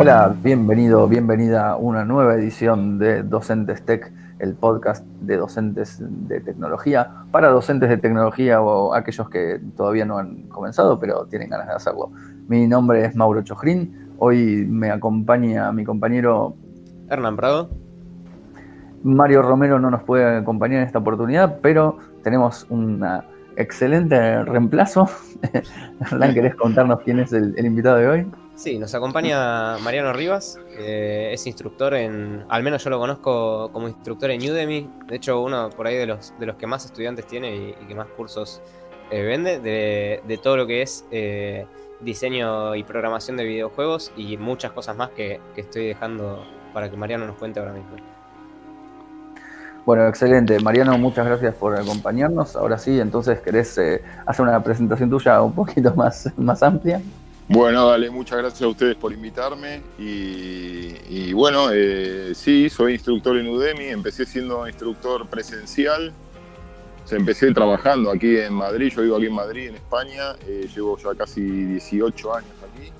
Hola, bienvenido, bienvenida a una nueva edición de Docentes Tech, el podcast de docentes de tecnología, para docentes de tecnología o aquellos que todavía no han comenzado, pero tienen ganas de hacerlo. Mi nombre es Mauro Chojrín, hoy me acompaña mi compañero Hernán Prado. Mario Romero no nos puede acompañar en esta oportunidad, pero tenemos un excelente reemplazo. Hernán, ¿querés contarnos quién es el invitado de hoy? Sí, nos acompaña Mariano Rivas, es instructor en, al menos yo lo conozco como instructor en Udemy, de hecho uno por ahí de los, de los que más estudiantes tiene y, que más cursos eh, vende, de, todo lo que es eh, diseño y programación de videojuegos y muchas cosas más que, estoy dejando para que Mariano nos cuente ahora mismo. Bueno, excelente. Mariano, muchas gracias por acompañarnos. Ahora sí, entonces, ¿querés eh, hacer una presentación tuya un poquito más, más amplia? Bueno, dale, muchas gracias a ustedes por invitarme. Y, bueno, eh, sí, soy instructor en Udemy. Empecé siendo instructor presencial. Se empecé trabajando aquí en Madrid. Yo vivo aquí en Madrid, en España. Eh, llevo ya casi 18 años aquí.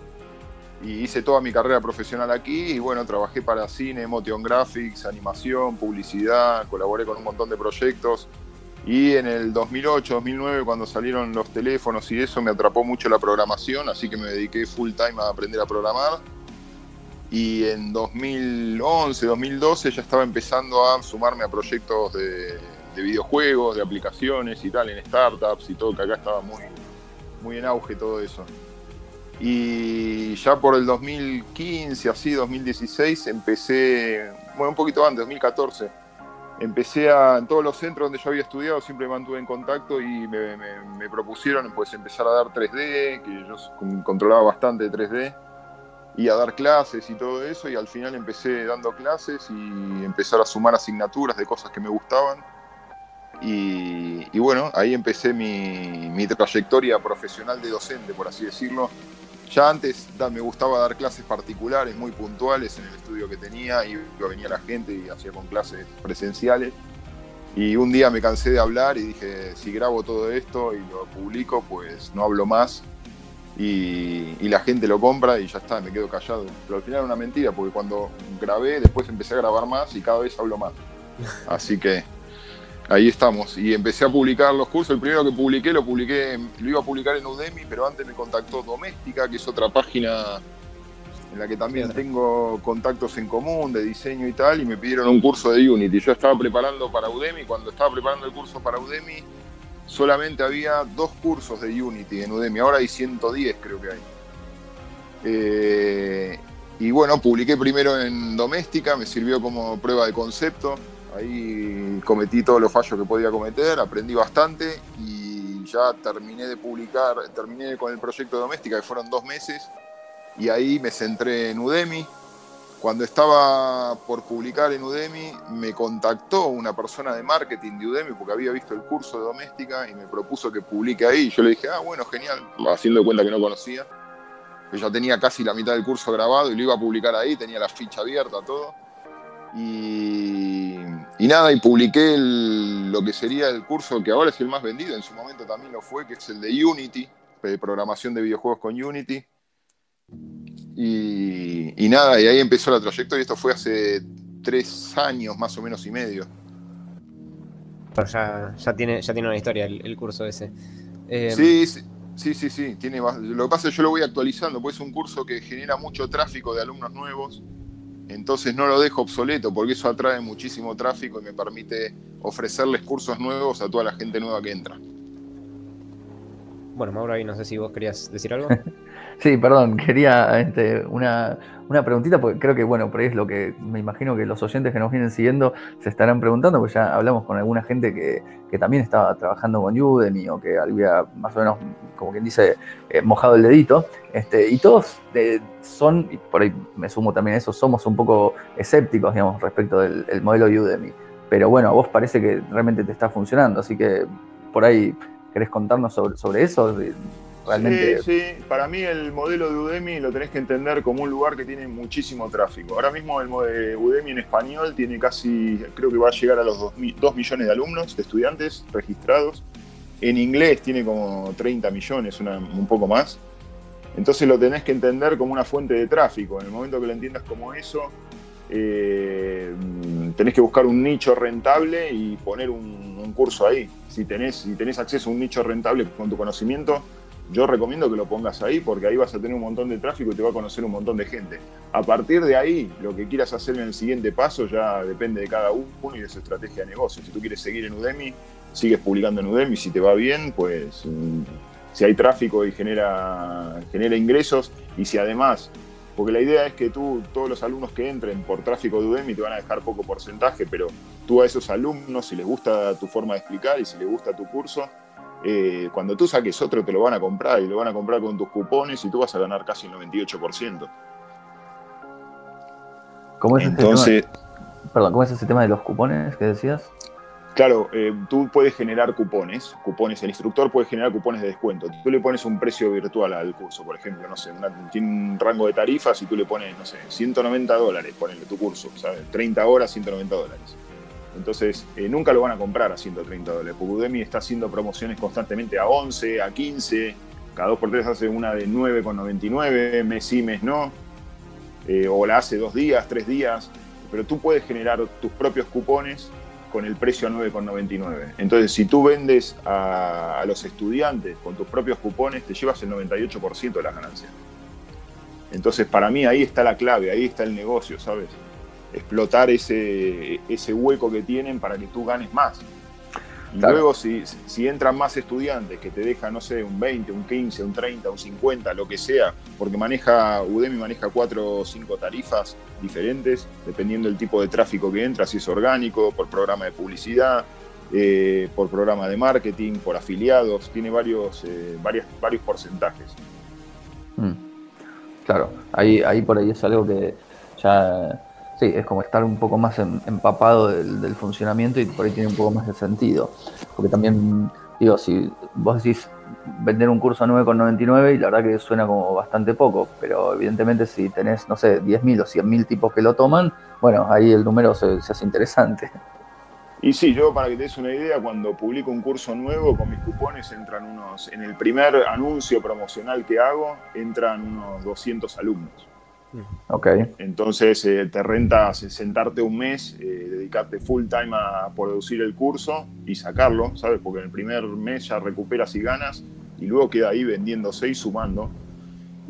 Y hice toda mi carrera profesional aquí. Y bueno, trabajé para cine, motion graphics, animación, publicidad. Colaboré con un montón de proyectos y en el 2008, 2009, cuando salieron los teléfonos y eso, me atrapó mucho la programación, así que me dediqué full time a aprender a programar. Y en 2011, 2012 ya estaba empezando a sumarme a proyectos de, videojuegos, de aplicaciones y tal, en startups y todo, que acá estaba muy, muy en auge todo eso. Y ya por el 2015, así, 2016, empecé, bueno, un poquito antes, 2014 empecé a, en todos los centros donde yo había estudiado, siempre me mantuve en contacto y me, propusieron pues empezar a dar 3D, que yo controlaba bastante 3D, y a dar clases y todo eso, y al final empecé dando clases y empezar a sumar asignaturas de cosas que me gustaban. Y, bueno, ahí empecé mi, mi trayectoria profesional de docente, por así decirlo, ya antes me gustaba dar clases particulares, muy puntuales en el estudio que tenía, y venía la gente y hacía con clases presenciales. Y un día me cansé de hablar y dije, si grabo todo esto y lo publico, pues no hablo más. Y, la gente lo compra y ya está, me quedo callado. Pero al final era una mentira, porque cuando grabé, después empecé a grabar más y cada vez hablo más. Así que ahí estamos. Y empecé a publicar los cursos. El primero que publiqué lo publiqué, lo iba a publicar en Udemy, pero antes me contactó Doméstica, que es otra página en la que también tengo contactos en común de diseño y tal, y me pidieron un curso de Unity. Yo estaba preparando para Udemy, cuando estaba preparando el curso para Udemy, solamente había dos cursos de Unity en Udemy, ahora hay 110 creo que hay. Eh, y bueno, publiqué primero en Doméstica, me sirvió como prueba de concepto, Ahí cometí todos los fallos que podía cometer, aprendí bastante y ya terminé de publicar, terminé con el proyecto Doméstica, que fueron dos meses, y ahí me centré en Udemy. Cuando estaba por publicar en Udemy, me contactó una persona de marketing de Udemy porque había visto el curso de Doméstica y me propuso que publique ahí. Yo le dije, ah, bueno, genial, haciendo cuenta que no conocía. Yo ya tenía casi la mitad del curso grabado y lo iba a publicar ahí, tenía la ficha abierta, todo. Y, nada, y publiqué lo que sería el curso que ahora es el más vendido, en su momento también lo fue, que es el de Unity, de programación de videojuegos con Unity. Y, nada, y ahí empezó la trayectoria, esto fue hace tres años más o menos y medio. ya, ya, tiene, ya tiene una historia el, curso ese. Eh, sí, sí, sí, sí, Tiene, lo que pasa es que yo lo voy actualizando, pues es un curso que genera mucho tráfico de alumnos nuevos entonces no lo dejo obsoleto porque eso atrae muchísimo tráfico y me permite ofrecerles cursos nuevos a toda la gente nueva que entra. Bueno, Mauro, ahí no sé si vos querías decir algo. sí, perdón, quería este, una, una, preguntita, porque creo que, bueno, por ahí es lo que me imagino que los oyentes que nos vienen siguiendo se estarán preguntando, porque ya hablamos con alguna gente que, también estaba trabajando con Udemy o que había más o menos, como quien dice, eh, mojado el dedito, este, y todos eh, son, y por ahí me sumo también a eso, somos un poco escépticos, digamos, respecto del modelo Udemy. Pero bueno, a vos parece que realmente te está funcionando, así que por ahí ¿Querés contarnos sobre, eso? Realmente... Sí, sí, para mí el modelo de Udemy lo tenés que entender como un lugar que tiene muchísimo tráfico. Ahora mismo el de Udemy en español tiene casi, creo que va a llegar a los 2, millones de alumnos, de estudiantes registrados. En inglés tiene como 30 millones, un poco más. Entonces lo tenés que entender como una fuente de tráfico. En el momento que lo entiendas como eso, eh, tenés que buscar un nicho rentable y poner un, curso ahí. Si tenés, si tenés acceso a un nicho rentable con tu conocimiento, yo recomiendo que lo pongas ahí porque ahí vas a tener un montón de tráfico y te va a conocer un montón de gente. A partir de ahí, lo que quieras hacer en el siguiente paso ya depende de cada uno y de su estrategia de negocio. Si tú quieres seguir en Udemy, sigues publicando en Udemy. Si te va bien, pues mm, si hay tráfico y genera, genera ingresos y si además porque la idea es que tú, todos los alumnos que entren por tráfico de Udemy te van a dejar poco porcentaje, pero tú a esos alumnos, si les gusta tu forma de explicar y si les gusta tu curso, eh, cuando tú saques otro te lo van a comprar y lo van a comprar con tus cupones y tú vas a ganar casi el 98%. ¿Cómo es Entonces, perdón, ¿cómo es ese tema de los cupones que decías? Claro, eh, tú puedes generar cupones, cupones, el instructor puede generar cupones de descuento. Tú le pones un precio virtual al curso, por ejemplo, no sé, tiene un rango de tarifas y tú le pones, no sé, 190 dólares, ponele tu curso, ¿sabes? 30 horas, 190 dólares. Entonces, eh, nunca lo van a comprar a 130 dólares, porque Udemy está haciendo promociones constantemente a 11, a 15, cada 2x3 hace una de 9,99, mes sí, mes no, eh, o la hace dos días, tres días, pero tú puedes generar tus propios cupones con el precio a 9,99. Entonces, si tú vendes a, los estudiantes con tus propios cupones, te llevas el 98% de las ganancias. Entonces, para mí ahí está la clave, ahí está el negocio, ¿sabes? Explotar ese, ese hueco que tienen para que tú ganes más. Luego, si, si, entran más estudiantes que te dejan, no sé, un 20, un 15, un 30, un 50, lo que sea, porque maneja, Udemy maneja cuatro o cinco tarifas diferentes, dependiendo del tipo de tráfico que entra, si es orgánico, por programa de publicidad, eh, por programa de marketing, por afiliados, tiene varios, eh, varios porcentajes. Mm. Claro, ahí, ahí por ahí es algo que ya Sí, es como estar un poco más empapado del, funcionamiento y por ahí tiene un poco más de sentido. Porque también, digo, si vos decís vender un curso a 9,99 y la verdad que suena como bastante poco, pero evidentemente si tenés, no sé, 10.000 o 100.000 tipos que lo toman, bueno, ahí el número se, hace interesante. Y sí, yo para que te des una idea, cuando publico un curso nuevo con mis cupones entran unos, en el primer anuncio promocional que hago, entran unos 200 alumnos. Okay. Entonces eh, te renta sentarte un mes, eh, dedicarte full time a producir el curso y sacarlo, ¿sabes? Porque en el primer mes ya recuperas y ganas y luego queda ahí vendiéndose y sumando.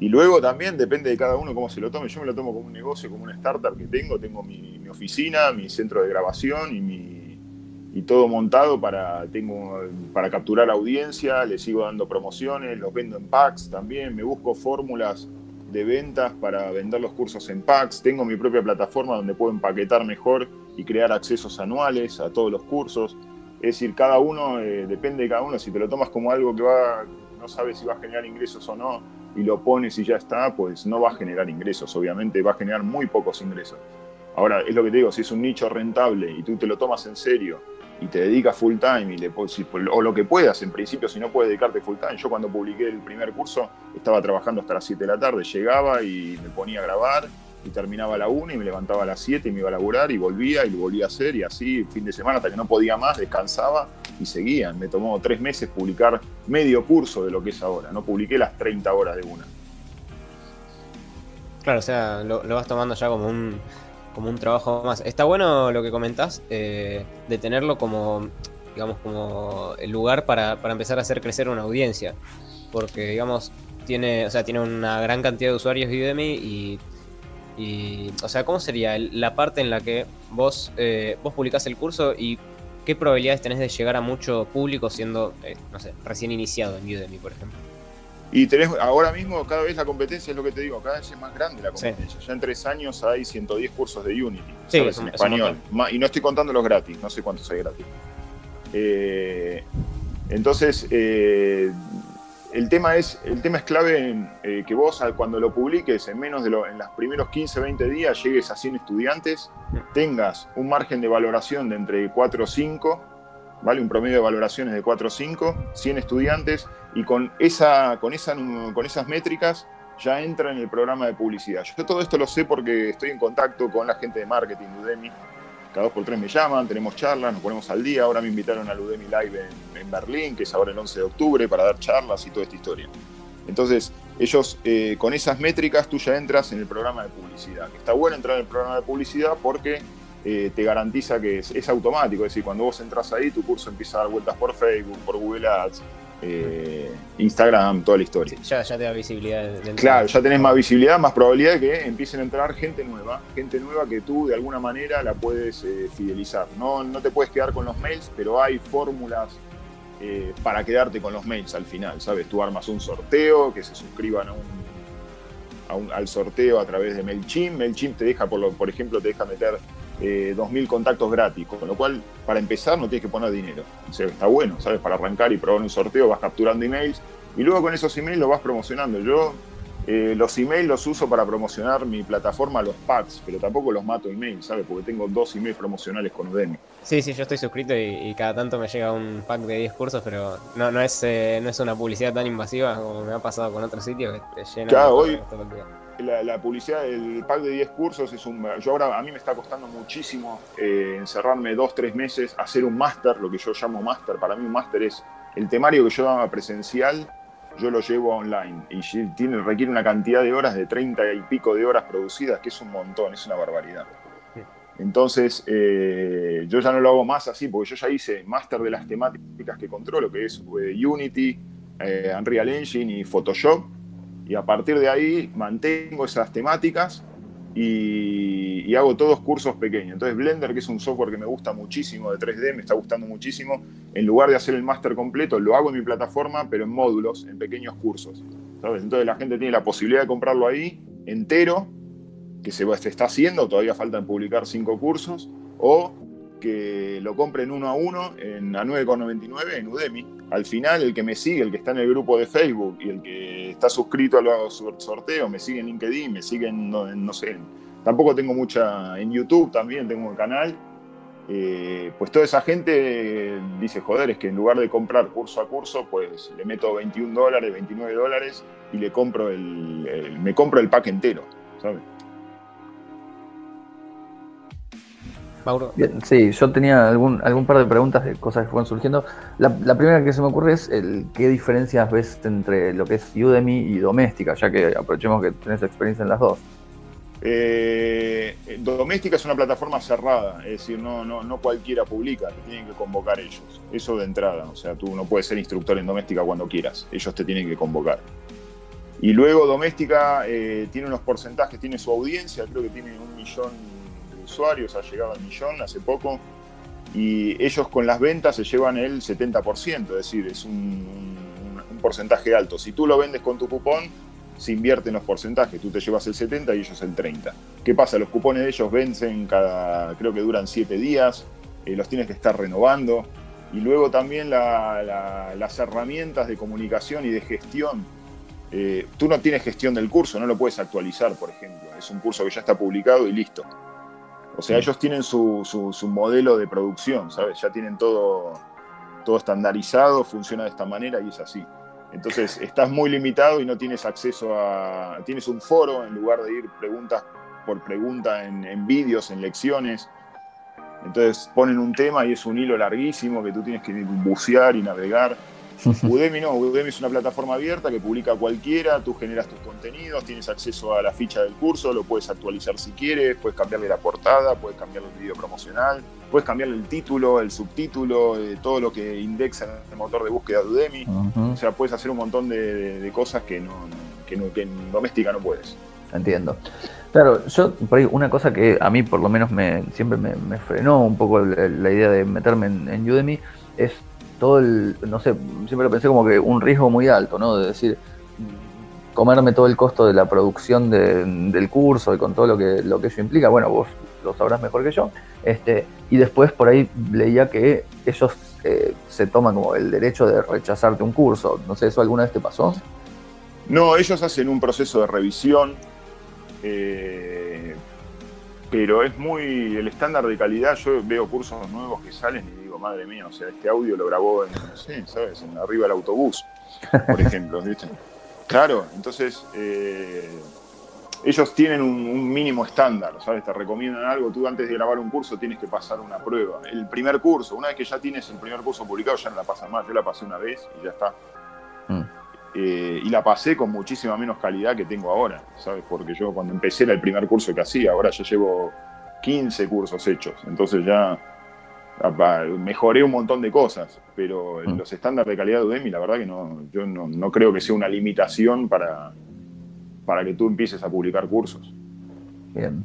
Y luego también depende de cada uno cómo se lo tome. Yo me lo tomo como un negocio, como una startup que tengo. Tengo mi, oficina, mi centro de grabación y todo montado para, tengo, para capturar audiencia. Le sigo dando promociones, los vendo en packs también. Me busco fórmulas de ventas para vender los cursos en packs. Tengo mi propia plataforma donde puedo empaquetar mejor y crear accesos anuales a todos los cursos. Es decir, cada uno, eh, depende de cada uno. Si te lo tomas como algo que va, no sabes si va a generar ingresos o no, y lo pones y ya está, pues no va a generar ingresos. Obviamente va a generar muy pocos ingresos. Ahora, es lo que te digo, si es un nicho rentable y tú te lo tomas en serio y te dedicas full time y le, o lo que puedas, en principio, si no puedes dedicarte full time. Yo cuando publiqué el primer curso estaba trabajando hasta las 7 de la tarde, llegaba y me ponía a grabar y terminaba a la 1 y me levantaba a las 7 y me iba a laburar y volvía y lo volvía a hacer y así fin de semana hasta que no podía más, descansaba y seguía. Me tomó tres meses publicar medio curso de lo que es ahora, no publiqué las 30 horas de una. Claro, o sea, lo vas tomando ya como un, como un trabajo más. Está bueno lo que comentás eh, de tenerlo como, digamos, como el lugar para, empezar a hacer crecer una audiencia. Porque, digamos, tiene, o sea, tiene una gran cantidad de usuarios Udemy y, y o sea, ¿cómo sería la parte en la que vos, eh, vos publicás el curso y qué probabilidades tenés de llegar a mucho público siendo, eh, no sé, recién iniciado en Udemy, por ejemplo? Y tenés, ahora mismo cada vez la competencia, es lo que te digo, cada vez es más grande la competencia. Ya en tres años hay 110 cursos de Unity, en español. y no estoy contando los gratis, no sé cuántos hay gratis. Eh, entonces, eh, el, tema es, el tema es clave en, eh, que vos cuando lo publiques en menos de lo, en los primeros 15, 20 días llegues a 100 estudiantes, tengas un margen de valoración de entre 4 o 5 ¿vale? Un promedio de valoraciones de 4 o 5, 100 estudiantes, y con, esa, con, esa, con esas métricas ya entra en el programa de publicidad. Yo todo esto lo sé porque estoy en contacto con la gente de marketing de Udemy. Cada dos por tres me llaman, tenemos charlas, nos ponemos al día. Ahora me invitaron al Udemy Live en, Berlín, que es ahora el 11 de octubre, para dar charlas y toda esta historia. Entonces, ellos eh, con esas métricas tú ya entras en el programa de publicidad. Está bueno entrar en el programa de publicidad porque eh, te garantiza que es, automático, es decir, cuando vos entras ahí, tu curso empieza a dar vueltas por Facebook, por Google Ads, eh, Instagram, toda la historia. ya, ya te da visibilidad. claro, ya tenés más visibilidad, más probabilidad de que empiecen a entrar gente nueva, gente nueva que tú de alguna manera la puedes fidelizar. No, no te puedes quedar con los mails, pero hay fórmulas eh, para quedarte con los mails al final, ¿sabes? Tú armas un sorteo, que se suscriban a un, al sorteo a través de MailChimp. MailChimp te deja, por, por ejemplo, te deja meter eh, 2.000 contactos gratis, con lo cual, para empezar, no tienes que poner dinero. O está bueno, ¿sabes? Para arrancar y probar un sorteo vas capturando emails y luego con esos emails los vas promocionando. Yo eh, los emails los uso para promocionar mi plataforma, los packs, pero tampoco los mato emails, ¿sabes? Porque tengo dos emails promocionales con Udemy. Sí, sí, yo estoy suscrito y, cada tanto me llega un pack de 10 cursos, pero no, no, es, eh, no es una publicidad tan invasiva como me ha pasado con otros sitios que te llenan. Claro, hoy la, publicidad, el pack de 10 cursos es un... Yo ahora, a mí me está costando muchísimo eh, encerrarme dos, tres meses, hacer un máster, lo que yo llamo máster. Para mí un máster es el temario que yo daba presencial yo lo llevo online y tiene, requiere una cantidad de horas de 30 y pico de horas producidas, que es un montón, es una barbaridad. Entonces, eh, yo ya no lo hago más así, porque yo ya hice máster de las temáticas que controlo, que es eh, Unity, Unreal Engine y Photoshop, y a partir de ahí mantengo esas temáticas y, hago todos cursos pequeños. Entonces Blender, que es un software que me gusta muchísimo de 3D, me está gustando muchísimo, en lugar de hacer el máster completo, lo hago en mi plataforma, pero en módulos, en pequeños cursos. Entonces la gente tiene la posibilidad de comprarlo ahí entero, que se, se está haciendo, todavía faltan publicar cinco cursos, o que lo compren uno a uno en, a 9,99 en Udemy. Al final, el que me sigue, el que está en el grupo de Facebook y el que está suscrito a los sorteos, me sigue en LinkedIn, me sigue en, no, sé, tampoco tengo mucha, en YouTube también tengo un canal. Eh, pues toda esa gente dice, joder, es que en lugar de comprar curso a curso, pues le meto 21 dólares, 29 dólares y le compro el, me compro el pack entero, ¿sabes? Sí, yo tenía algún, algún par de preguntas de cosas que fueron surgiendo. La, primera que se me ocurre es el, qué diferencias ves entre lo que es Udemy y Doméstica, ya que aprovechemos que tenés experiencia en las dos. Eh, Doméstica es una plataforma cerrada, es decir, no, no, no cualquiera publica, te tienen que convocar ellos. Eso de entrada, o sea, tú no puedes ser instructor en Doméstica cuando quieras, ellos te tienen que convocar. Y luego Doméstica eh, tiene unos porcentajes, tiene su audiencia, creo que tiene un millón usuarios, ha llegado al millón hace poco, y ellos con las ventas se llevan el 70%, es decir, es un, porcentaje alto. Si tú lo vendes con tu cupón, se invierten los porcentajes, tú te llevas el 70 y ellos el 30. ¿Qué pasa? Los cupones de ellos vencen cada, creo que duran 7 días, eh, los tienes que estar renovando. Y luego también las herramientas de comunicación y de gestión. Eh, tú no tienes gestión del curso, no lo puedes actualizar, por ejemplo. Es un curso que ya está publicado y listo. O sea, ellos tienen su, modelo de producción, ¿sabes? Ya tienen todo, todo estandarizado, funciona de esta manera y es así. Entonces, estás muy limitado y no tienes acceso a... Tienes un foro en lugar de ir preguntas por pregunta en, en vídeos, en lecciones. Entonces ponen un tema y es un hilo larguísimo que tú tienes que bucear y navegar. Udemy no, Udemy es una plataforma abierta que publica cualquiera, tú generas tus contenidos, tienes acceso a la ficha del curso, lo puedes actualizar si quieres, puedes cambiarle la portada, puedes cambiarle el video promocional, puedes cambiarle el título, el subtítulo, eh, todo lo que indexa en el motor de búsqueda de Udemy. O sea, puedes hacer un montón de, cosas que, no, que, en doméstica no puedes. Entiendo. Claro, yo por ahí una cosa que a mí por lo menos me siempre me, frenó un poco la, idea de meterme en, en Udemy es todo el, no sé, siempre lo pensé como que un riesgo muy alto, ¿no? De decir, comerme todo el costo de la producción del curso y con todo lo que, lo que eso implica, bueno, vos lo sabrás mejor que yo, este, y después por ahí leía que ellos eh, se toman como el derecho de rechazarte un curso, no sé, ¿eso alguna vez te pasó? No, ellos hacen un proceso de revisión, eh, pero es muy, el estándar de calidad, yo veo cursos nuevos que salen madre mía, o sea, este audio lo grabó en, no sé, ¿sabes? En arriba del autobús, por ejemplo, ¿viste? Claro, entonces eh, ellos tienen un, mínimo estándar, ¿sabes? Te recomiendan algo, tú antes de grabar un curso tienes que pasar una prueba. El primer curso, una vez que ya tienes el primer curso publicado, ya no la pasas más, yo la pasé una vez y ya está. Mm. eh, y la pasé con muchísima menos calidad que tengo ahora, ¿sabes? Porque yo cuando empecé era el primer curso que hacía, ahora ya llevo 15 cursos hechos, entonces ya mejoré un montón de cosas, pero mm. los estándares de calidad de Udemy, la verdad que no, yo no, creo que sea una limitación para, para que tú empieces a publicar cursos. Bien.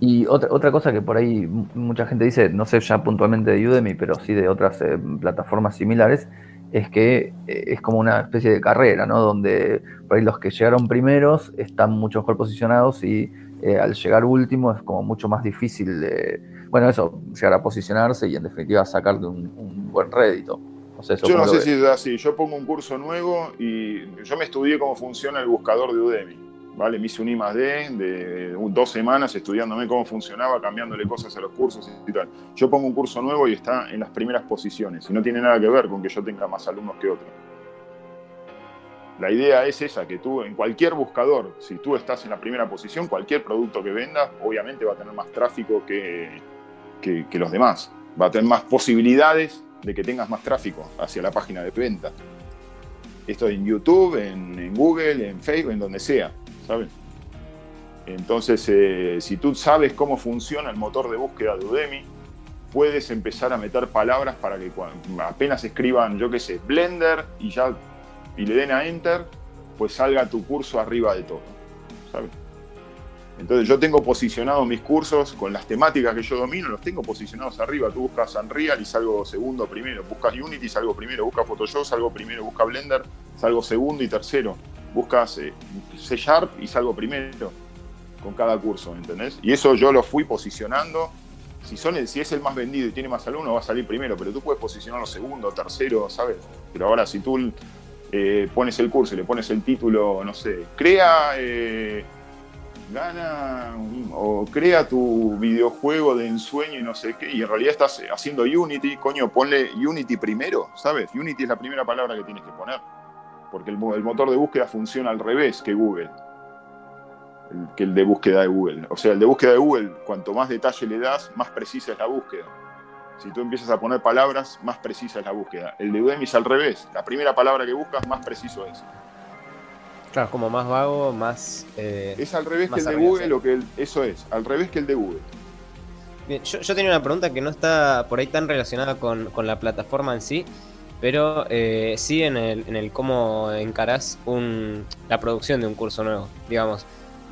Y otra, otra cosa que por ahí mucha gente dice, no sé ya puntualmente de Udemy, pero sí de otras eh, plataformas similares, es que eh, es como una especie de carrera, ¿no? Donde por ahí los que llegaron primeros están mucho mejor posicionados y eh, al llegar último es como mucho más difícil de, bueno, eso, llegar a posicionarse y en definitiva sacar un, un buen rédito. yo no sé si es así, yo pongo un curso nuevo y yo me estudié cómo funciona el buscador de Udemy. ¿vale? Me hice un I más D de dos semanas estudiándome cómo funcionaba, cambiándole cosas a los cursos y tal. Yo pongo un curso nuevo y está en las primeras posiciones y no tiene nada que ver con que yo tenga más alumnos que otros. La idea es esa, que tú en cualquier buscador, si tú estás en la primera posición, cualquier producto que vendas, obviamente va a tener más tráfico que, que, los demás. Va a tener más posibilidades de que tengas más tráfico hacia la página de venta. Esto en YouTube, en, Google, en Facebook, en donde sea. ¿sabes? Entonces, eh, si tú sabes cómo funciona el motor de búsqueda de Udemy, puedes empezar a meter palabras para que apenas escriban, yo qué sé, Blender y ya y le den a Enter, pues salga tu curso arriba de todo, ¿sabes? Entonces yo tengo posicionados mis cursos con las temáticas que yo domino, los tengo posicionados arriba. Tú buscas Unreal y salgo segundo primero, buscas Unity y salgo primero, buscas Photoshop, salgo primero, buscas Blender, salgo segundo y tercero buscas eh, C Sharp y salgo primero con cada curso, ¿entendés? Y eso yo lo fui posicionando. Si, es el más vendido y tiene más alumnos, va a salir primero, pero tú puedes posicionarlo segundo, tercero, ¿sabes? Pero ahora si tú eh, pones el curso y le pones el título, no sé, crea, eh, gana o crea tu videojuego de ensueño y no sé qué, y en realidad estás haciendo Unity, coño, ponle Unity primero, ¿sabes? Unity es la primera palabra que tienes que poner porque el, motor de búsqueda funciona al revés que Google, que el de búsqueda de Google. O sea, el de búsqueda de Google, cuanto más detalle le das, más precisa es la búsqueda. Si tú empiezas a poner palabras, más precisa es la búsqueda. El de Udemy es al revés. La primera palabra que buscas, más preciso es. Claro, como más vago, más... Eh, es al revés que el de Google, o que eso es, al revés que el de Google. Bien, yo, tenía una pregunta que no está por ahí tan relacionada con, con la plataforma en sí, pero eh, sí en el, en el cómo encarás un, la producción de un curso nuevo. Digamos,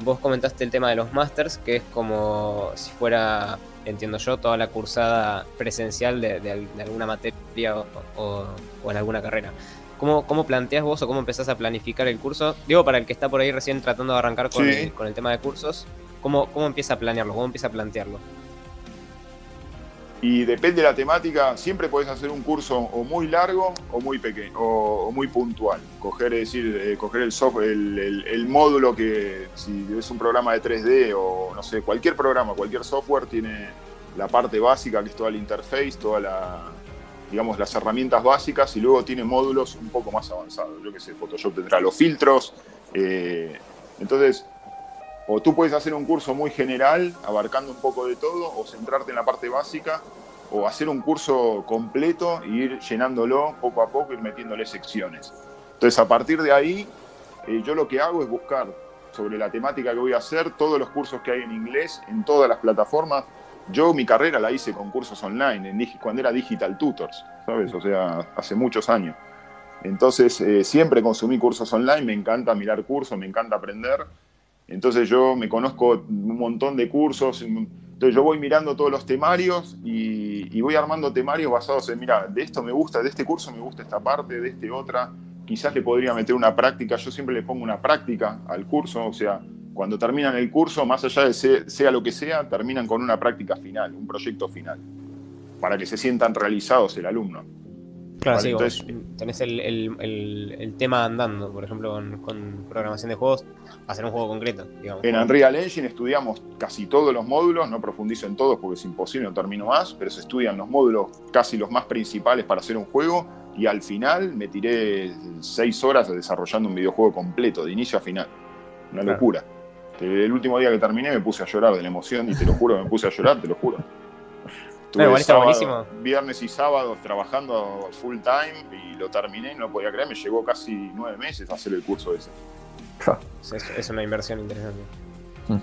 vos comentaste el tema de los masters, que es como si fuera, entiendo yo, toda la cursada presencial de, alguna materia o, en alguna carrera. ¿Cómo, ¿Cómo planteas vos o cómo empezás a planificar el curso? Digo, para el que está por ahí recién tratando de arrancar con, el, con el tema de cursos, ¿cómo, ¿cómo empieza a planearlo? ¿Cómo empieza a plantearlo? Y depende de la temática, siempre puedes hacer un curso o muy largo o muy pequeño o, muy puntual. Coger, es decir, eh, coger el, software, el, módulo que, si es un programa de 3D o no sé, cualquier programa, cualquier software tiene la parte básica que es toda la interface, toda la, digamos, las herramientas básicas y luego tiene módulos un poco más avanzados. Yo que sé, Photoshop tendrá los filtros. Eh, entonces, o tú puedes hacer un curso muy general, abarcando un poco de todo, o centrarte en la parte básica, o hacer un curso completo e ir llenándolo poco a poco, y metiéndole secciones. Entonces, a partir de ahí, eh, yo lo que hago es buscar sobre la temática que voy a hacer, todos los cursos que hay en inglés, en todas las plataformas. Yo mi carrera la hice con cursos online, en, cuando era Digital Tutors, ¿sabes? O sea, hace muchos años. Entonces, eh, siempre consumí cursos online, me encanta mirar cursos, me encanta aprender. Entonces yo me conozco un montón de cursos, entonces yo voy mirando todos los temarios y, voy armando temarios basados en, mira, de esto me gusta, de este curso me gusta esta parte, de este otra, quizás le podría meter una práctica, yo siempre le pongo una práctica al curso, o sea, cuando terminan el curso, más allá de sea lo que sea, terminan con una práctica final, un proyecto final, para que se sientan realizados el alumno. Claro, sí, entonces, tenés el, tema andando, por ejemplo, con, programación de juegos, hacer un juego concreto. Digamos. En Unreal Engine estudiamos casi todos los módulos, no profundizo en todos porque es imposible, no termino más, pero se estudian los módulos casi los más principales para hacer un juego y al final me tiré seis horas desarrollando un videojuego completo, de inicio a final. Una locura. El último día que terminé me puse a llorar de la emoción y te lo juro, me puse a llorar, te lo juro. Estuve viernes y sábados trabajando full time y lo terminé, no podía creer, me llevó casi nueve meses hacer el curso ese. Es, una inversión interesante. Mm.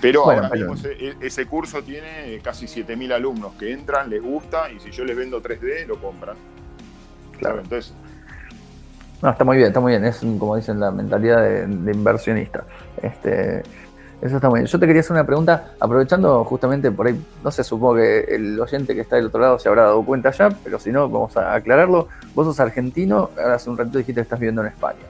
Pero ahora mismo ese, curso tiene casi 7.000 alumnos que entran, les gusta y si yo les vendo 3D, lo compran. Claro. Entonces, no, está muy bien, está muy bien. Es como dicen la mentalidad de, inversionista. Este, eso está muy bien. Yo te quería hacer una pregunta, aprovechando justamente por ahí, no sé, supongo que el oyente que está del otro lado se habrá dado cuenta ya, pero si no, vamos a aclararlo. Vos sos argentino, ahora hace un ratito dijiste que estás viviendo en España.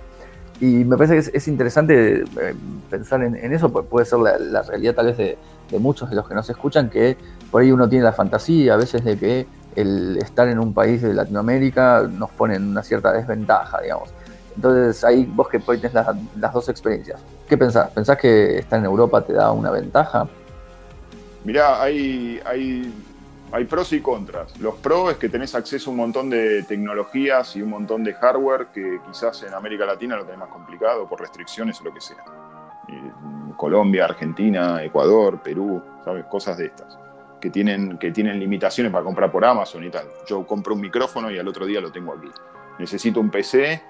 Y me parece que es, interesante eh, pensar en, eso, porque puede ser la, realidad tal vez de, muchos de los que nos escuchan, que por ahí uno tiene la fantasía a veces de que el estar en un país de Latinoamérica nos pone en una cierta desventaja, digamos. Entonces ahí vos que tenés las, las dos experiencias, ¿qué pensás? ¿Pensás que estar en Europa te da una ventaja? Mirá, hay, hay, hay pros y contras. Los pros es que tenés acceso a un montón de tecnologías y un montón de hardware que quizás en América Latina lo tenés más complicado por restricciones o lo que sea. Colombia, Argentina, Ecuador, Perú, ¿sabes? Cosas de estas que tienen, que tienen limitaciones para comprar por Amazon y tal. Yo compro un micrófono y al otro día lo tengo aquí. Necesito un PC,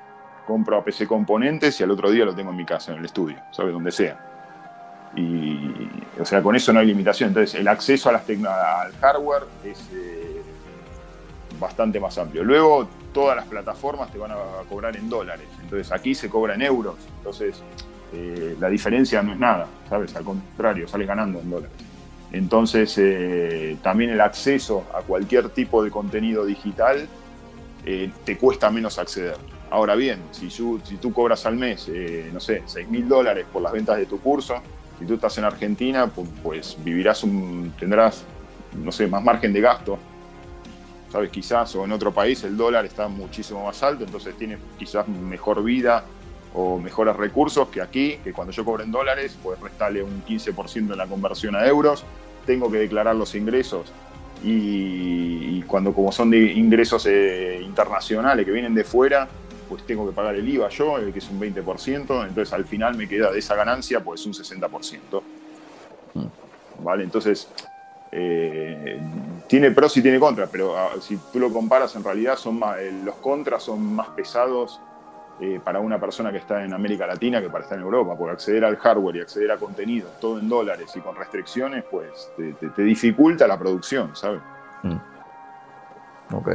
compro a PC componentes y al otro día lo tengo en mi casa, en el estudio, ¿sabes? Donde sea. Y, o sea, con eso no hay limitación. Entonces, el acceso a las al hardware es eh, bastante más amplio. Luego, todas las plataformas te van a cobrar en dólares. Entonces, aquí se cobra en euros. Entonces, eh, la diferencia no es nada, ¿sabes? Al contrario, sale ganando en dólares. Entonces, eh, también el acceso a cualquier tipo de contenido digital eh, te cuesta menos acceder. Ahora bien, si, tú cobras al mes, eh, no sé, 6 mil dólares por las ventas de tu curso, si tú estás en Argentina, pues, vivirás tendrás, no sé, más margen de gasto. ¿Sabes? Quizás, o en otro país el dólar está muchísimo más alto, entonces tienes quizás mejor vida o mejores recursos que aquí, que cuando yo cobro en dólares, pues restale un 15% en la conversión a euros, tengo que declarar los ingresos y, cuando como son de ingresos eh, internacionales que vienen de fuera, pues tengo que pagar el IVA yo, que es un 20%, entonces al final me queda de esa ganancia pues un 60%. Mm. ¿Vale? Entonces, eh, tiene pros y tiene contras, pero ah, si tú lo comparas en realidad son eh, los contras son más pesados eh, para una persona que está en América Latina que para estar en Europa, porque acceder al hardware y acceder a contenido, todo en dólares y con restricciones, pues te, dificulta la producción, ¿sabes? Mm. Ok.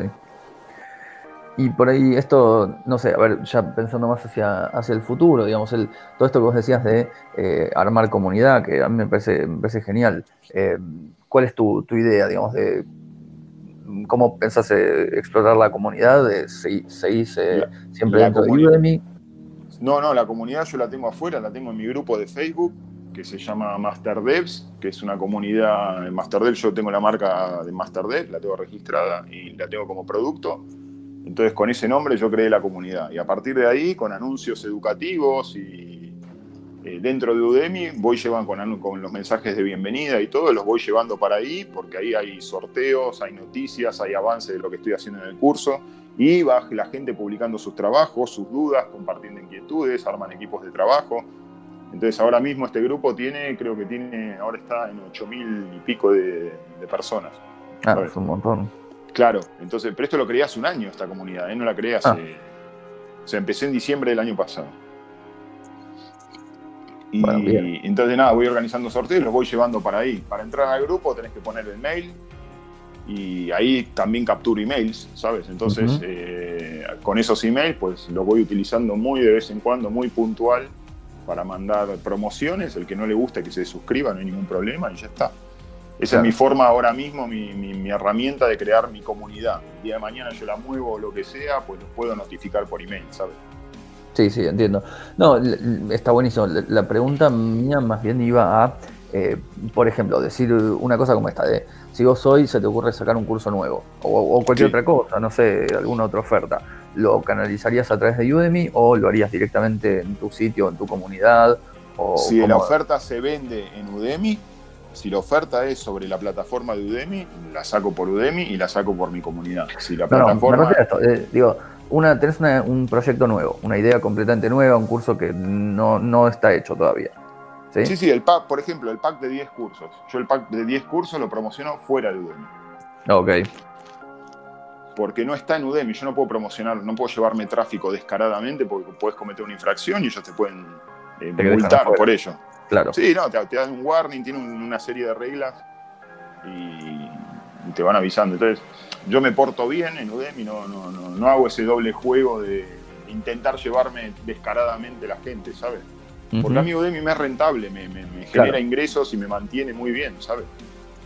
Y por ahí esto, no sé, a ver, ya pensando más hacia, hacia el futuro, digamos, el, todo esto que vos decías de eh, armar comunidad, que a mí me parece, me parece genial. Eh, ¿Cuál es tu, tu idea, digamos, de ¿Cómo pensás eh, explorar la comunidad? ¿Seguís eh, siempre dentro de Udemy? No, no, la comunidad yo la tengo afuera, la tengo en mi grupo de Facebook, que se llama Master Devs, que es una comunidad en Master Devs. Yo tengo la marca de Master Devs, la tengo registrada y la tengo como producto. Entonces, con ese nombre yo creé la comunidad. Y a partir de ahí, con anuncios educativos y eh, dentro de Udemy voy llevando con, los mensajes de bienvenida y todo, los voy llevando para ahí, porque ahí hay sorteos, hay noticias, hay avances de lo que estoy haciendo en el curso, y va la gente publicando sus trabajos, sus dudas, compartiendo inquietudes, arman equipos de trabajo. Entonces ahora mismo este grupo tiene, creo que tiene, ahora está en 8.000 y pico de, personas. Ah, es un montón. Claro, entonces, pero esto lo creé hace un año, esta comunidad, ¿eh? no la creé hace... Ah. O sea, empecé en diciembre del año pasado. Y entonces nada, voy organizando sorteos, los voy llevando para ahí. Para entrar al grupo tenés que poner el mail y ahí también capturo emails, ¿sabes? Entonces eh, con esos emails pues los voy utilizando muy de vez en cuando, muy puntual para mandar promociones. El que no le gusta que se suscriba, no hay ningún problema y ya está. Esa es mi forma ahora mismo, mi, mi, herramienta de crear mi comunidad. El día de mañana yo la muevo o lo que sea, pues los puedo notificar por email, ¿sabes? Sí, sí, entiendo. No, está buenísimo. La pregunta mía más bien iba a, eh, por ejemplo, decir una cosa como esta, de si vos hoy se te ocurre sacar un curso nuevo o, cualquier otra cosa, no sé, alguna otra oferta, ¿lo canalizarías a través de Udemy o lo harías directamente en tu sitio, en tu comunidad? O si la oferta se vende en Udemy, si la oferta es sobre la plataforma de Udemy, la saco por Udemy y la saco por mi comunidad. Si la plataforma... Eh, digo, una, tenés un proyecto nuevo, una idea completamente nueva, un curso que no, está hecho todavía. ¿sí? ¿sí? el pack, por ejemplo, el pack de 10 cursos. Yo el pack de 10 cursos lo promociono fuera de Udemy. Ok. Porque no está en Udemy, yo no puedo promocionar, no puedo llevarme tráfico descaradamente porque puedes cometer una infracción y ellos te pueden eh, Te multar por ello. Claro. Sí, no, te, te dan un warning, tiene un- una serie de reglas y te van avisando. Entonces, yo me porto bien en Udemy, no, no, no, no hago ese doble juego de intentar llevarme descaradamente la gente, ¿sabes? Porque a mí Udemy me es rentable, me, me- me Claro. genera ingresos y me mantiene muy bien, ¿sabes?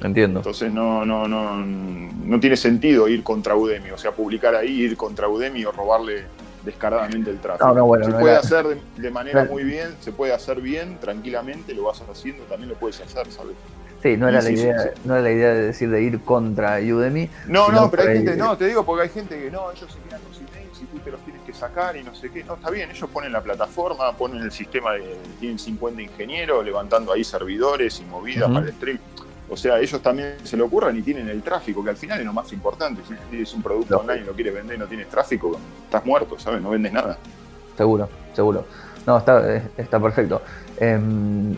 Entiendo. Entonces no, no, no, no tiene sentido ir contra Udemy, o sea, publicar ahí, ir contra Udemy o robarle descaradamente el tráfico. No, no, bueno, se no puede era- hacer de, de manera muy bien, se puede hacer bien, tranquilamente, lo vas haciendo, también lo puedes hacer, ¿sabes? Sí, no era, Sí, la sí, idea, sí, no era la idea de decir de ir contra Udemy. No, no, pero hay gente, no, te digo porque hay gente que no, ellos se quedan los emails y tú te los tienes que sacar y no sé qué. No, está bien, ellos ponen la plataforma, ponen el sistema de, tienen 50 ingenieros levantando ahí servidores y movidas para el stream. O sea, ellos también se lo ocurran y tienen el tráfico, que al final es lo más importante. Si tienes un producto online y lo quieres vender y no tienes tráfico, estás muerto, ¿sabes? No vendes nada. Seguro, seguro. No, está, eh, está perfecto. Em,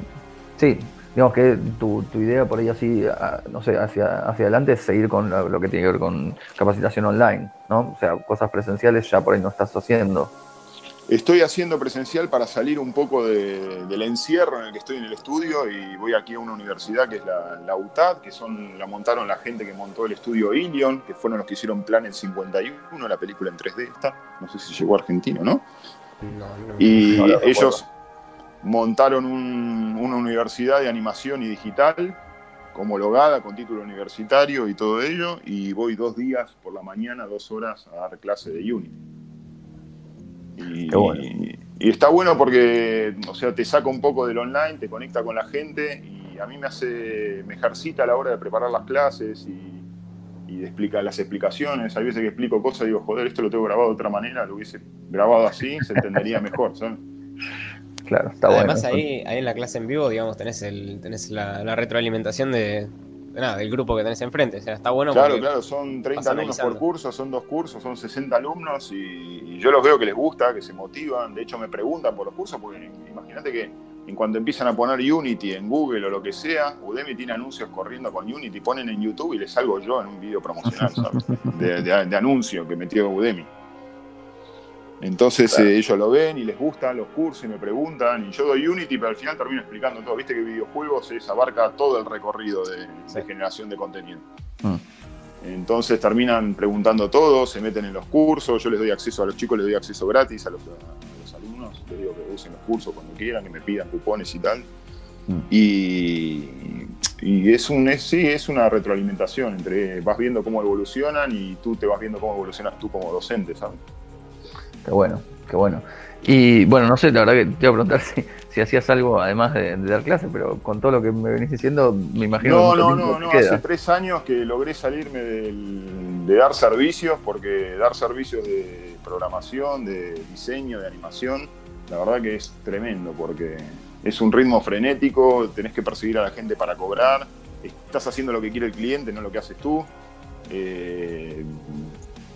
sí, digamos que tu, tu idea por ahí así, a- no sé, hacia, hacia adelante es seguir con lo, que tiene que ver con capacitación online, ¿no? O sea, cosas presenciales ya por ahí no estás haciendo. Estoy haciendo presencial para salir un poco de- del encierro en el que estoy en el estudio y voy aquí a una universidad que es la, la UTAD, que son, la montaron la gente que montó el estudio Ilion, que fueron los que hicieron Planet 51, la película en 3D esta, no sé si llegó a argentino, ¿no? No, no. Y No ellos montaron un- una universidad de animación y digital homologada con título universitario y todo ello, y voy dos días por la mañana, dos horas a dar clase de Unity. Y, Qué bueno. y está bueno porque, o sea, te saca un poco del online, te conecta con la gente y a mí me hace, me ejercita a la hora de preparar las clases y, y de explicar las explicaciones. Hay veces que explico cosas y digo, joder, esto lo tengo grabado de otra manera, lo hubiese grabado así, se entendería mejor, ¿sabes? Claro, está bueno. Además, ahí, ahí en la clase en vivo, digamos, tenés, el, tenés la, la retroalimentación de, de nada, del grupo que tenés enfrente. O sea, está bueno Claro, claro, son 30 vas alumnos por curso, son dos cursos, son 60 alumnos y, y yo los veo que les gusta, que se motivan. De hecho, me preguntan por los cursos porque imagínate que en cuanto empiezan a poner Unity en Google o lo que sea, Udemy tiene anuncios corriendo con Unity, ponen en YouTube y les salgo yo en un video promocional, ¿sabes? De, de- de anuncio que metió Udemy. Entonces Claro. eh, ellos lo ven y les gustan los cursos y me preguntan y yo doy Unity, pero al final termino explicando todo. Viste que videojuegos es, abarca todo el recorrido de, generación de contenido. Mm. Entonces terminan preguntando todo, se meten en los cursos, yo les doy acceso a los chicos, les doy acceso gratis a los, a los alumnos, les digo que usen los cursos cuando quieran, que me pidan cupones y tal. Mm. Y, y es un es, sí, es una retroalimentación entre vas viendo cómo evolucionan y tú te vas viendo cómo evolucionas tú como docente, ¿sabes? Qué bueno, qué bueno. Y bueno, no sé, la verdad que te iba a preguntar si, si hacías algo además de, de dar clases, pero con todo lo que me venís diciendo, me imagino No, que no, no, no. queda. Hace tres años que logré salirme del- de dar servicios, porque dar servicios de programación, de diseño, de animación, la verdad que es tremendo, porque es un ritmo frenético, tenés que perseguir a la gente para cobrar, estás haciendo lo que quiere el cliente, no lo que haces tú. Eh,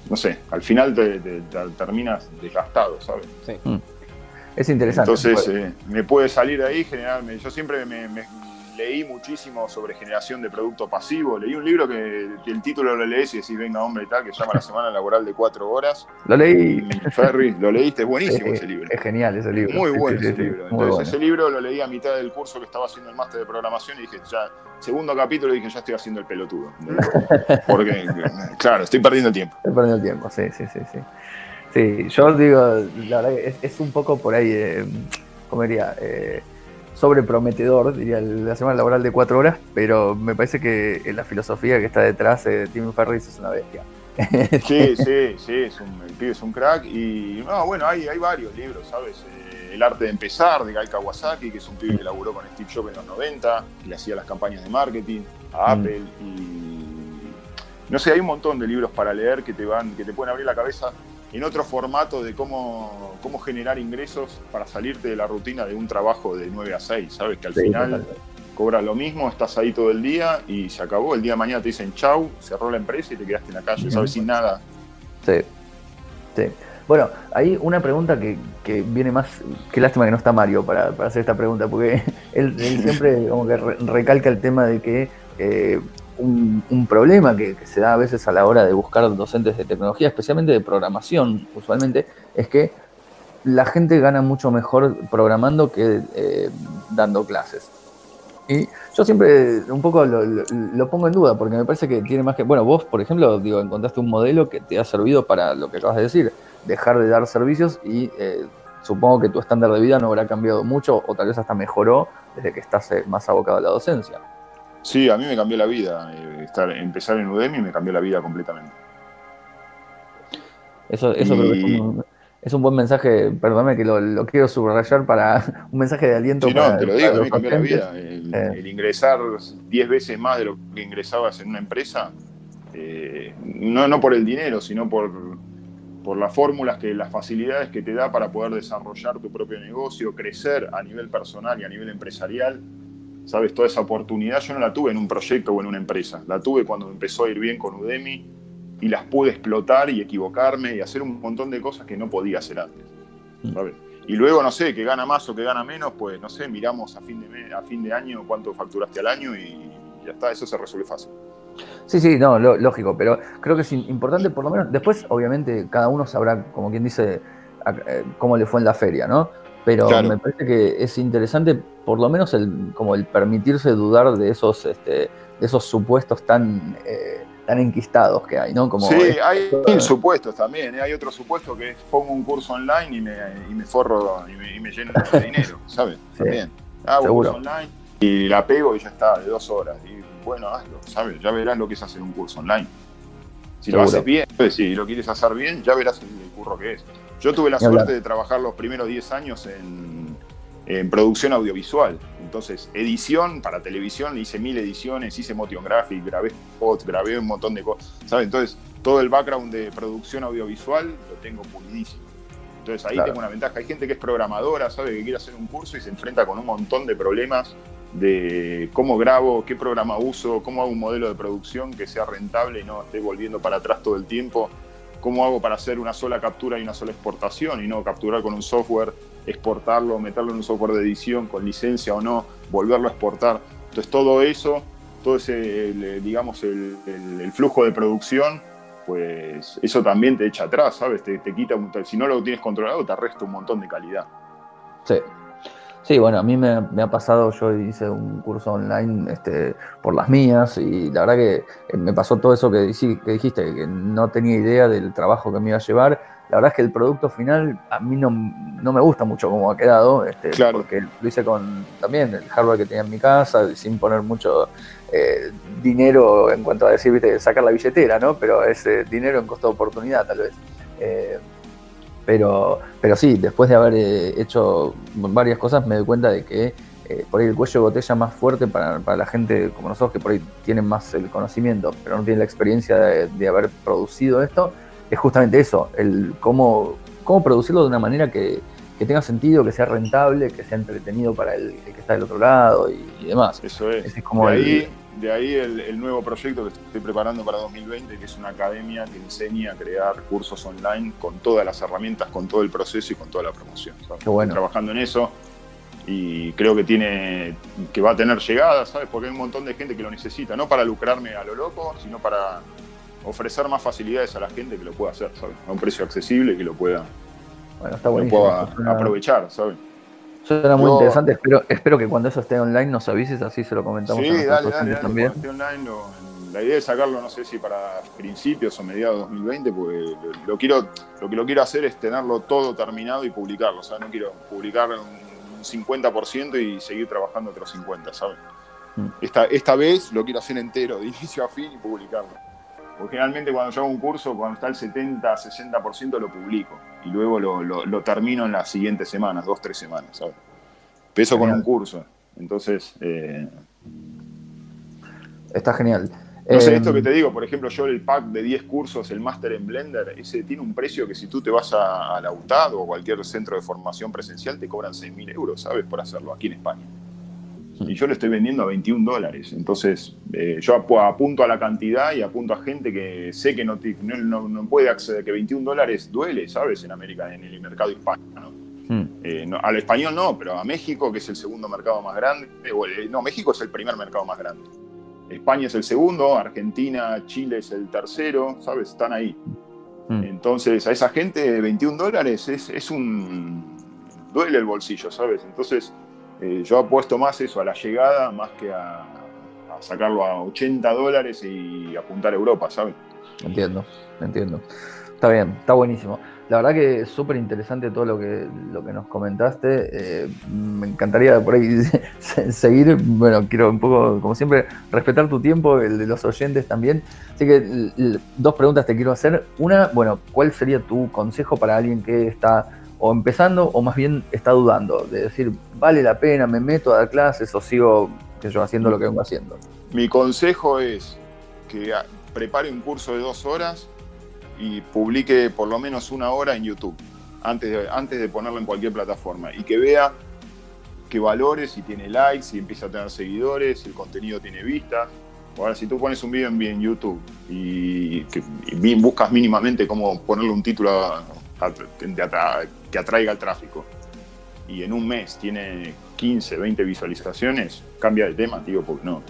no sé, al final te, te- te terminas desgastado, ¿sabes? sí. Es interesante. Entonces eh, me puede salir de ahí, generarme. Yo siempre me, me- leí muchísimo sobre generación de producto pasivo. Leí un libro que, que el título lo lees y decís, venga hombre y tal, que se llama La Semana Laboral de Cuatro Horas. lo leí. Y Ferry, lo leíste, es buenísimo ese libro. Es genial ese libro. Muy bueno sí, ese sí, libro. Entonces bueno. ese libro lo leí a mitad del curso que estaba haciendo el máster de programación y dije, ya, segundo capítulo dije, ya estoy haciendo el pelotudo. Porque, claro, estoy perdiendo el tiempo. Estoy perdiendo el tiempo, sí, sí, sí, sí. Sí, yo digo, la verdad que es, es un poco por ahí, eh, ¿cómo diría? Eh, sobreprometedor, diría, la semana laboral de cuatro horas, pero me parece que la filosofía que está detrás de Tim Ferriss es una bestia. Sí, sí, sí, es un, el pibe es un crack. Y no, bueno, hay, hay varios libros, ¿sabes? Eh, el arte de empezar, de Guy Kawasaki, que es un pibe que laburó con Steve Jobs en los 90, que le hacía las campañas de marketing a Mm. Apple. Y no sé, hay un montón de libros para leer que te van, que te pueden abrir la cabeza en otro formato de cómo, cómo generar ingresos para salirte de la rutina de un trabajo de 9 a 6, ¿sabes? Que al Sí, final totalmente. cobras lo mismo, estás ahí todo el día y se acabó. El día de mañana te dicen chau, cerró la empresa y te quedaste en la calle, ¿sabes? Sin nada. Sí, sí. Bueno, hay una pregunta que, que viene más. Qué lástima que no está Mario para, para hacer esta pregunta, porque él, él siempre como que re- recalca el tema de que eh, un, problema que, se da a veces a la hora de buscar docentes de tecnología, especialmente de programación, usualmente, es que la gente gana mucho mejor programando que eh, dando clases. Y yo siempre un poco lo, pongo en duda, porque me parece que tiene más que. Bueno, vos, por ejemplo, digo, encontraste un modelo que te ha servido para lo que acabas de decir, dejar de dar servicios y eh, supongo que tu estándar de vida no habrá cambiado mucho o tal vez hasta mejoró desde que estás eh, más abocado a la docencia. Sí, a mí me cambió la vida. Eh, estar, empezar en Udemy me cambió la vida completamente. Eso, eso creo que es un, es un buen mensaje, perdóname que lo, quiero subrayar para un mensaje de aliento. Sí, no, te lo digo, a mí me cambió la vida. Eh. El, ingresar 10 veces más de lo que ingresabas en una empresa, eh, no, no por el dinero, sino por, por las fórmulas, que las facilidades que te da para poder desarrollar tu propio negocio, crecer a nivel personal y a nivel empresarial. Sabes, toda esa oportunidad yo no la tuve en un proyecto o en una empresa, la tuve cuando empezó a ir bien con Udemy y las pude explotar y equivocarme y hacer un montón de cosas que no podía hacer antes. Mm. Y luego, no sé, que gana más o que gana menos, pues no sé, miramos a fin de, a fin de año cuánto facturaste al año y ya está, eso se resuelve fácil. Sí, sí, no, lógico, pero creo que es importante por lo menos, después obviamente cada uno sabrá, como quien dice, eh, cómo le fue en la feria, ¿no? Pero me parece que es interesante por lo menos el, como el permitirse dudar de esos, este, de esos supuestos tan... Eh, tan enquistados que hay, ¿no? Como sí, hay supuestos también. ¿eh? Hay otro supuesto que es pongo un curso online y me, y me forro y me, lleno de dinero, ¿sabes? También. Hago un curso online y la pego y ya está, de dos horas. Y bueno, hazlo, ¿sabes? Ya verás lo que es hacer un curso online. Si lo haces bien, pues, si lo quieres hacer bien, ya verás el, curro que es. Yo tuve la suerte de trabajar los primeros 10 años en, en producción audiovisual. Entonces, edición para televisión, hice mil ediciones, hice motion graphic, grabé spots, grabé un montón de cosas. ¿sabes? Entonces, todo el background de producción audiovisual lo tengo pulidísimo. Entonces, ahí tengo una ventaja. Hay gente que es programadora, sabe que quiere hacer un curso y se enfrenta con un montón de problemas de cómo grabo, qué programa uso, cómo hago un modelo de producción que sea rentable y no esté volviendo para atrás todo el tiempo cómo hago para hacer una sola captura y una sola exportación y no capturar con un software, exportarlo, meterlo en un software de edición con licencia o no, volverlo a exportar. Entonces todo eso, todo ese, digamos, el, flujo de producción, pues eso también te echa atrás, ¿sabes? Te, te quita, si no lo tienes controlado, te arresta un montón de calidad. Sí, Sí, bueno, a mí me, ha pasado, yo hice un curso online este, por las mías y la verdad que eh, me pasó todo eso que, que dijiste, que no tenía idea del trabajo que me iba a llevar. La verdad es que el producto final a mí no, me gusta mucho cómo ha quedado, este, porque lo hice con también el hardware que tenía en mi casa, sin poner mucho eh, dinero en cuanto a decir, viste, sacar la billetera, ¿no? Pero es dinero en costo de oportunidad tal vez. Eh, pero, pero sí, después de haber eh, hecho varias cosas me doy cuenta de que eh, por ahí el cuello de botella más fuerte para, la gente como nosotros que por ahí tienen más el conocimiento, pero no tienen la experiencia de, haber producido esto, es justamente eso, el cómo, cómo producirlo de una manera que, tenga sentido, que sea rentable, que sea entretenido para el, que está del otro lado y, demás. Eso es. como ahí, de ahí el, nuevo proyecto que estoy preparando para 2020, que es una academia que enseña a crear cursos online con todas las herramientas, con todo el proceso y con toda la promoción. Qué bueno. Estoy trabajando en eso y creo que tiene que va a tener llegada, ¿sabes? Porque hay un montón de gente que lo necesita, no para lucrarme a lo loco, sino para ofrecer más facilidades a la gente que lo pueda hacer, ¿sabes? A un precio accesible y que lo pueda, aprovechar, ¿sabes? Suena muy interesante, espero, espero que cuando eso esté online nos avises, así se lo comentamos sí, a dale, dale, también. Esté online, la idea es sacarlo, no sé si para principios o mediados de 2020, porque lo, quiero, lo que lo quiero hacer es tenerlo todo terminado y publicarlo, o sea, no quiero publicar un 50% y seguir trabajando otros 50, ¿sabes? Mm. Esta, esta vez lo quiero hacer entero, de inicio a fin y publicarlo. Porque generalmente cuando yo hago un curso, cuando está el 70, 60% lo publico y luego lo, termino en las siguientes semanas, dos, tres semanas, ¿sabes? Peso con un curso. Entonces. Eh, Está genial. No sé, esto que em, te digo, por ejemplo, yo el pack de 10 cursos, el máster en Blender, ese tiene un precio que si tú te vas a, la UTAD o cualquier centro de formación presencial te cobran 6.000 euros, ¿sabes? Por hacerlo aquí en España y yo lo estoy vendiendo a 21 dólares. Entonces, eh, yo apunto a la cantidad y apunto a gente que sé que no, no, puede acceder, que 21 dólares duele, ¿sabes? En América, en el mercado hispano. Hmm. Eh, al español no, pero a México, que es el segundo mercado más grande, no, México es el primer mercado más grande. España es el segundo, Argentina, Chile es el tercero, ¿sabes? Están ahí. Mm. Entonces, a esa gente, 21 dólares es, es, un. duele el bolsillo, ¿sabes? Entonces, eh, yo apuesto más eso a la llegada más que a, sacarlo a 80 dólares y apuntar a Europa, ¿sabes? Entiendo, entiendo. Está bien, está buenísimo. La verdad que es súper interesante todo lo que, lo que nos comentaste. Eh, me encantaría por ahí seguir. Bueno, quiero un poco, como siempre, respetar tu tiempo, el de los oyentes también. Así que dos preguntas te quiero hacer. Una, bueno, ¿cuál sería tu consejo para alguien que está o empezando o más bien está dudando? De decir, ¿vale la pena? ¿Me meto a dar clases o sigo que yo haciendo lo que vengo haciendo? Mi consejo es que prepare un curso de dos horas y publique por lo menos una hora en YouTube antes de, antes de ponerlo en cualquier plataforma y que vea que valore si tiene likes, si empieza a tener seguidores, si el contenido tiene vistas. Ahora, si tú pones un video en, YouTube y, buscas mínimamente cómo ponerle un título que atraiga el tráfico y en un mes tiene 15, 20 visualizaciones, cambia de tema, digo, porque no.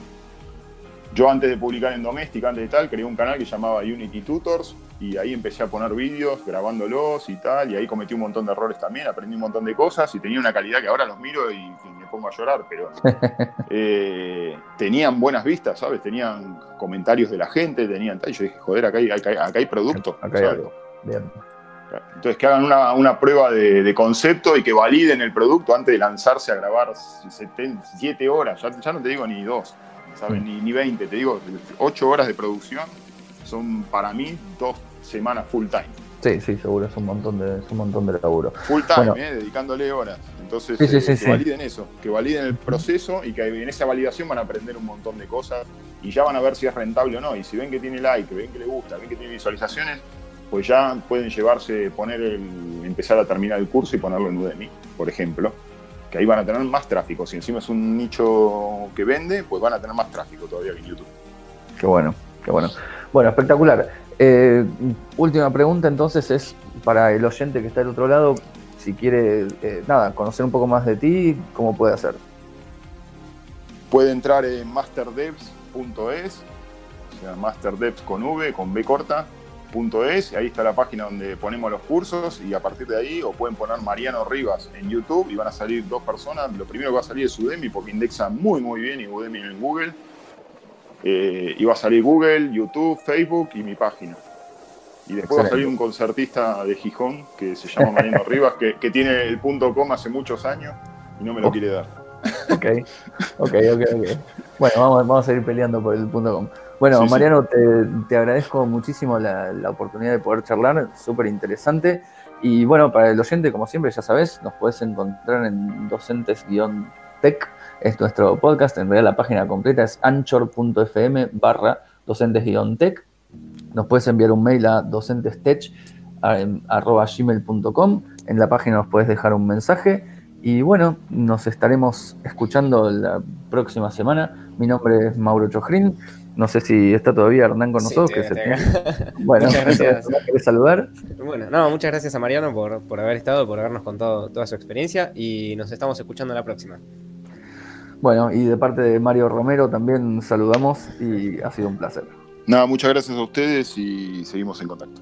Yo antes de publicar en Domestic, antes de tal, creé un canal que llamaba Unity Tutors, y ahí empecé a poner vídeos grabándolos y tal, y ahí cometí un montón de errores también, aprendí un montón de cosas y tenía una calidad que ahora los miro y, me pongo a llorar, pero eh, tenían buenas vistas, ¿sabes? Tenían comentarios de la gente, tenían tal, y yo dije, joder, acá hay, acá hay, producto. Acá hay algo. Bien. Entonces, que hagan una, prueba de, concepto y que validen el producto antes de lanzarse a grabar 7 horas, ya, no te digo ni dos, ¿sabes? Mm. Ni, ni 20, te digo 8 horas de producción son para mí dos semanas full time. Sí, sí, seguro, es un montón de, un montón de laburo. Full time, eh, dedicándole horas. Entonces, eh, que validen eso, que validen el proceso y que en esa validación van a aprender un montón de cosas y ya van a ver si es rentable o no. Y si ven que tiene like, ven que le gusta, ven que tiene visualizaciones, pues ya pueden llevarse, poner el, empezar a terminar el curso y ponerlo en Udemy, por ejemplo. Que ahí van a tener más tráfico. Si encima es un nicho que vende, pues van a tener más tráfico todavía que en YouTube. Qué bueno, qué bueno. Bueno, espectacular. Eh, última pregunta entonces es para el oyente que está del otro lado, si quiere, eh, nada, conocer un poco más de ti, ¿cómo puede hacer? Puede entrar en masterdevs.es, o sea, masterdevs con V, con B corta, y ahí está la página donde ponemos los cursos y a partir de ahí o pueden poner Mariano Rivas en YouTube y van a salir dos personas. Lo primero que va a salir es Udemy porque indexa muy muy bien y Udemy en Google eh, iba a salir Google, YouTube, Facebook y mi página. Y después va a salir un concertista de Gijón que se llama Mariano Rivas, que, tiene el punto com hace muchos años y no me lo oh. quiere dar. Ok, ok, ok. Bueno, vamos, vamos a seguir peleando por el punto com. Bueno, Mariano, Te, agradezco muchísimo la, la, oportunidad de poder charlar, súper interesante. Y bueno, para el oyente, como siempre, ya sabes, nos puedes encontrar en docentes-tech es nuestro podcast. En realidad la página completa es anchor.fm barra docentes-tech. Nos puedes enviar un mail a docentestech.gmail.com. En la página nos puedes dejar un mensaje. Y bueno, nos estaremos escuchando la próxima semana. Mi nombre es Mauro Chojrin. No sé si está todavía Hernán con nosotros. Bueno, muchas gracias. saludar? Bueno, no, muchas gracias a Mariano por, por haber estado, por habernos contado toda su experiencia y nos estamos escuchando la próxima. Bueno, y de parte de Mario Romero también saludamos y ha sido un placer. Nada, muchas gracias a ustedes y seguimos en contacto.